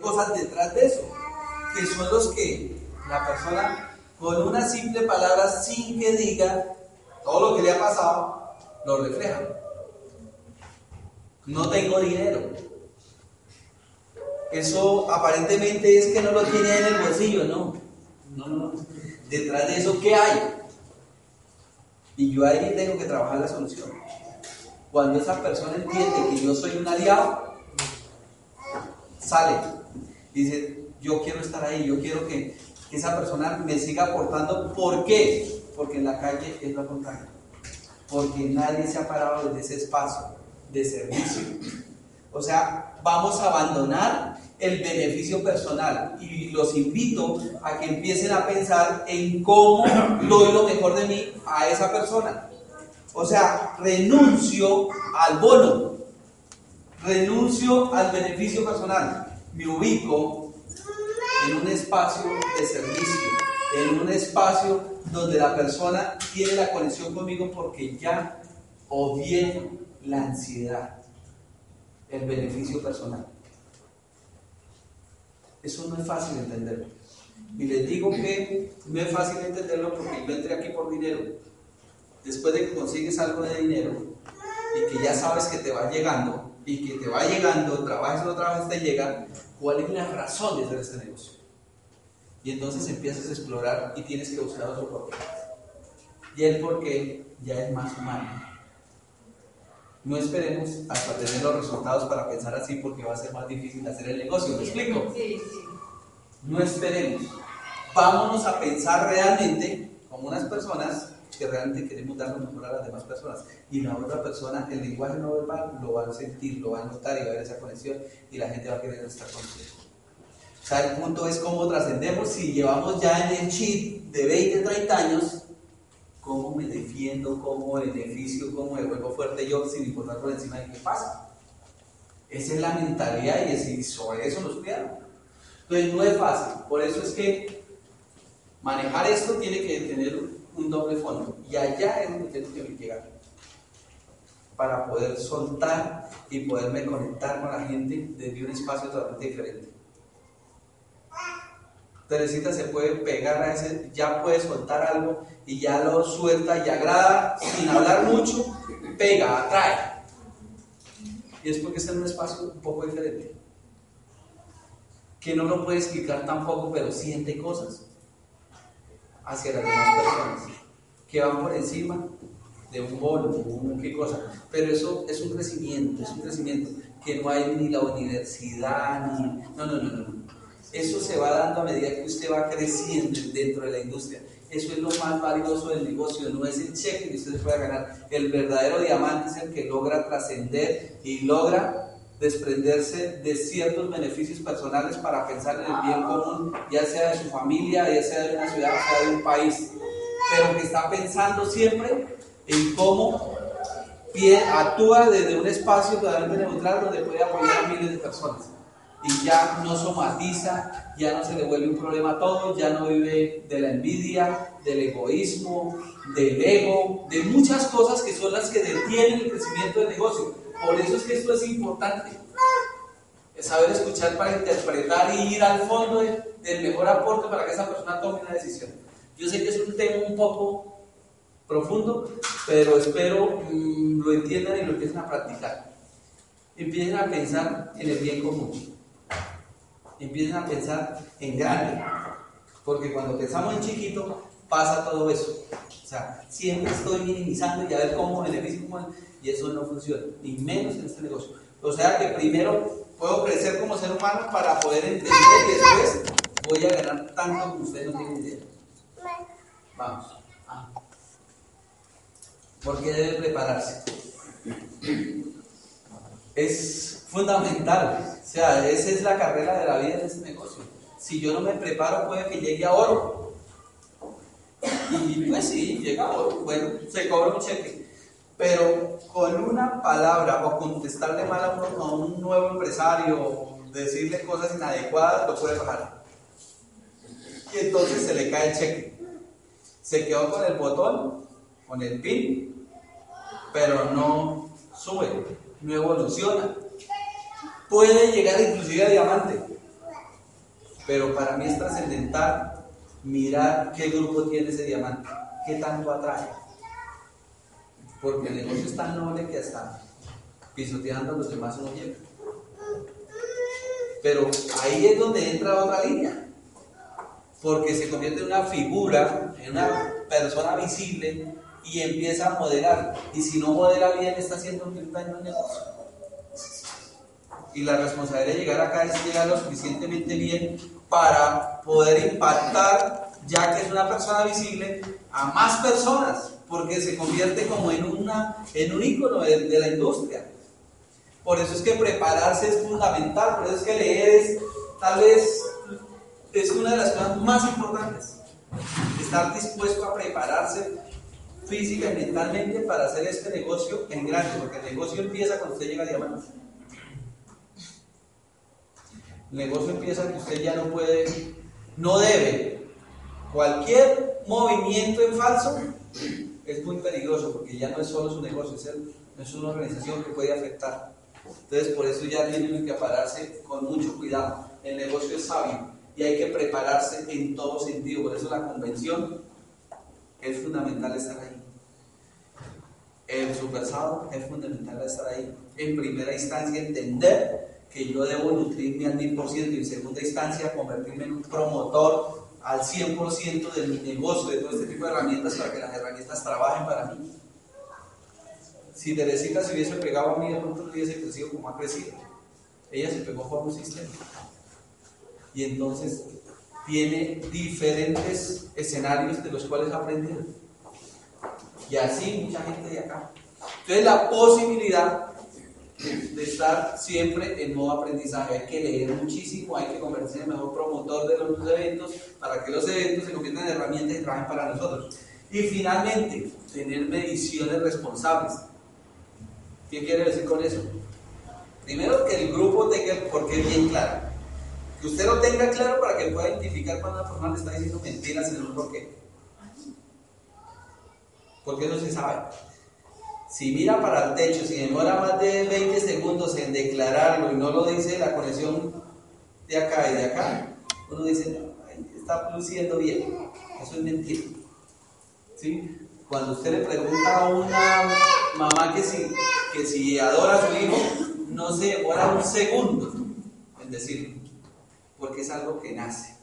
cosas detrás de eso, que son los que la persona con una simple palabra, sin que diga todo lo que le ha pasado, lo refleja. No tengo dinero. Eso aparentemente es que no lo tiene en el bolsillo, no. No, no. Detrás de eso, ¿qué hay? Y yo ahí tengo que trabajar la solución. Cuando esa persona entiende que yo soy un aliado, sale dice, yo quiero estar ahí, yo quiero que, esa persona me siga aportando. ¿Por qué? Porque en la calle es lo contrario. Porque nadie se ha parado desde ese espacio de servicio. O sea, vamos a abandonar el beneficio personal y los invito a que empiecen a pensar en cómo doy lo mejor de mí a esa persona. O sea, renuncio al bono, renuncio al beneficio personal me ubico en un espacio de servicio, en un espacio donde la persona tiene la conexión conmigo porque ya obvié la ansiedad, el beneficio personal. Eso no es fácil de entenderlo. Y les digo que no es fácil entenderlo porque yo entré aquí por dinero. Después de que consigues algo de dinero y que ya sabes que te va llegando y que te va llegando, trabajes o no trabajes, te llega, cuál es la razón de hacer este negocio. Y entonces empiezas a explorar y tienes que buscar otro porqué. Y el porqué ya es más humano. No esperemos hasta tener los resultados para pensar así porque va a ser más difícil hacer el negocio. ¿Me explico? Sí, sí. No esperemos. Vámonos a pensar realmente como unas personas que realmente queremos dar lo mejor a las demás personas. Y la otra persona, el lenguaje no verbal, lo va a sentir, lo va a notar y va a ver esa conexión y la gente va a querer estar contigo. O sea, el punto es cómo trascendemos si llevamos ya en el chip de 20, 30 años, cómo me defiendo, cómo beneficio, cómo me juego fuerte yo sin importar por encima de qué pasa. Esa es la mentalidad y sobre eso nos cuidamos. Entonces no es fácil, por eso es que manejar esto tiene que tener un doble fondo. Y allá es donde tengo que llegar. Para poder soltar y poderme conectar con la gente desde un espacio totalmente diferente. Teresita se puede pegar a ese, ya puede soltar algo y ya lo suelta y agrada sin hablar mucho, pega, atrae. Y es porque está en un espacio un poco diferente. Que no lo puede explicar tampoco, pero siente cosas hacia las demás personas que van por encima de un bono, un qué cosa. Pero eso es un crecimiento, es un crecimiento que no hay ni la universidad, ni... No, no, no, no. Eso se va dando a medida que usted va creciendo dentro de la industria. Eso es lo más valioso del negocio, no es el cheque que usted se pueda ganar. El verdadero diamante es el que logra trascender y logra desprenderse de ciertos beneficios personales para pensar en el bien común, ya sea de su familia, ya sea de una ciudad, ya sea de un país, pero que está pensando siempre en cómo actúa desde un espacio totalmente neutral donde puede apoyar a miles de personas. Y ya no somatiza, ya no se le vuelve un problema a todo, ya no vive de la envidia, del egoísmo, del ego, de muchas cosas que son las que detienen el crecimiento del negocio por eso es que esto es importante. Saber escuchar para interpretar y ir al fondo del mejor aporte para que esa persona tome una decisión. Yo sé que es un tema un poco profundo, pero espero mm, lo entiendan y lo empiecen a practicar. Empiecen a pensar en el bien común. Empiecen a pensar en grande. Porque cuando pensamos en chiquito, pasa todo eso. O sea, siempre estoy minimizando y a ver cómo beneficio, cómo y eso no funciona, ni menos en este negocio. O sea que primero puedo crecer como ser humano para poder entender y después voy a ganar tanto como ustedes no tienen idea. Vamos. Ah. ¿Por qué debe prepararse? Es fundamental. O sea, esa es la carrera de la vida en este negocio. Si yo no me preparo, puede que llegue a oro. Y pues sí, llega. Bueno, se cobra un cheque. Pero con una palabra o contestarle mal a, a un nuevo empresario o decirle cosas inadecuadas, lo puede bajar. Y entonces se le cae el cheque. Se quedó con el botón, con el pin, pero no sube, no evoluciona. Puede llegar inclusive a diamante. Pero para mí es trascendental mirar qué grupo tiene ese diamante, qué tanto atrae. Porque el negocio es tan noble que hasta pisoteando a los demás uno llega. Pero ahí es donde entra otra línea. Porque se convierte en una figura, en una persona visible y empieza a modelar. Y si no modela bien, está haciendo un daño al negocio. Y la responsabilidad de llegar acá es llegar lo suficientemente bien para poder impactar, ya que es una persona visible, a más personas, porque se convierte como en, una, en un ícono de, de la industria. Por eso es que prepararse es fundamental, por eso es que leer es tal vez es una de las cosas más importantes. Estar dispuesto a prepararse física y mentalmente para hacer este negocio en grande, porque el negocio empieza cuando usted llega a diamantes. El negocio empieza cuando usted ya no puede, no debe. Cualquier movimiento en falso es muy peligroso porque ya no es solo su negocio, es, una organización que puede afectar. Entonces, por eso ya tienen que pararse con mucho cuidado. El negocio es sabio y hay que prepararse en todo sentido. Por eso la convención es fundamental estar ahí. El supersado es fundamental estar ahí. En primera instancia, entender que yo debo nutrirme al mil por ciento y en segunda instancia, convertirme en un promotor al 100% de mi negocio, de todo este tipo de herramientas para que las herramientas trabajen para mí. Si Teresita se hubiese pegado a mí, de pronto no hubiese crecido como ha crecido. Ella se pegó por un sistema. Y entonces tiene diferentes escenarios de los cuales ha aprendido. Y así mucha gente de acá. Entonces la posibilidad de estar siempre en modo aprendizaje. Hay que leer muchísimo, hay que convertirse en el mejor promotor de los eventos para que los eventos se conviertan en herramientas y trabajen para nosotros. Y finalmente, tener mediciones responsables. ¿Qué quiere decir con eso? Primero que el grupo tenga el porqué bien claro. Que usted lo tenga claro para que pueda identificar cuando una persona le está diciendo mentiras en un porqué. Porque no se sabe. Si mira para el techo, si demora más de 20 segundos en declararlo y no lo dice la conexión de acá y de acá, uno dice, está luciendo bien. Eso es mentira. ¿Sí? Cuando usted le pregunta a una mamá que si, que si adora a su hijo, no se demora un segundo en decirlo, porque es algo que nace,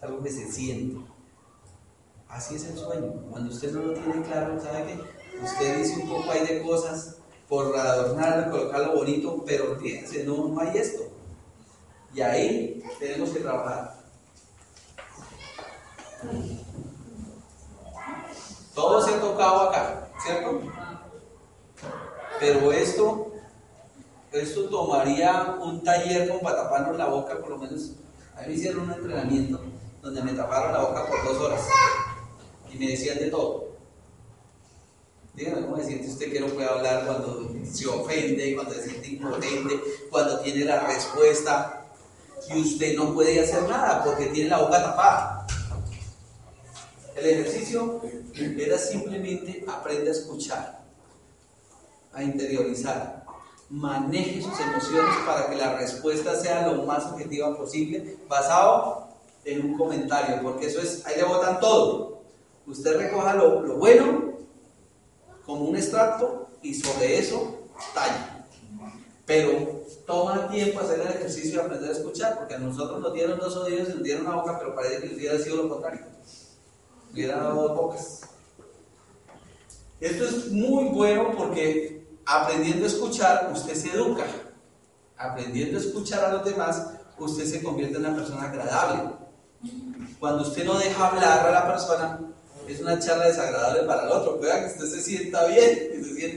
algo que se siente. Así es el sueño. Cuando usted no lo tiene claro, ¿sabe qué? Usted dice un poco ahí de cosas por adornar, colocarlo bonito, pero fíjense, no, no hay esto. Y ahí tenemos que trabajar. Todo se ha tocado acá, ¿cierto? Pero esto, esto tomaría un taller con para taparnos la boca, por lo menos. A mí me hicieron un entrenamiento donde me taparon la boca por dos horas y me decían de todo. Dígame cómo se siente usted que no puede hablar cuando se ofende, cuando se siente impotente, cuando tiene la respuesta y usted no puede hacer nada porque tiene la boca tapada. El ejercicio era simplemente aprende a escuchar, a interiorizar, maneje sus emociones para que la respuesta sea lo más objetiva posible, basado en un comentario, porque eso es, ahí le botan todo. Usted recoja lo, lo bueno como un extracto y sobre eso talla. Pero toma tiempo hacer el ejercicio y aprender a escuchar, porque a nosotros nos dieron dos oídos y nos dieron una boca, pero parece que hubiera sido lo contrario. Hubiera dado dos bocas. Esto es muy bueno porque aprendiendo a escuchar, usted se educa. Aprendiendo a escuchar a los demás, usted se convierte en una persona agradable. Cuando usted no deja hablar a la persona, es una charla desagradable para el otro. Pueda que usted se sienta bien y se sienta